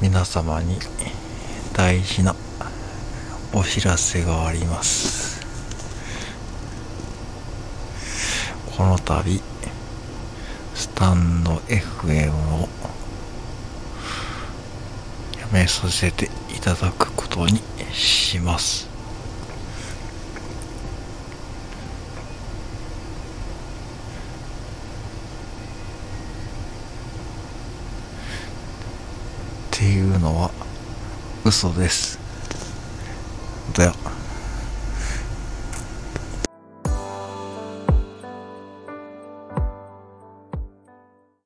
皆様に大事なお知らせがあります。この度スタンド FM をやめさせていただくことにします。っていうのは嘘です。だよ。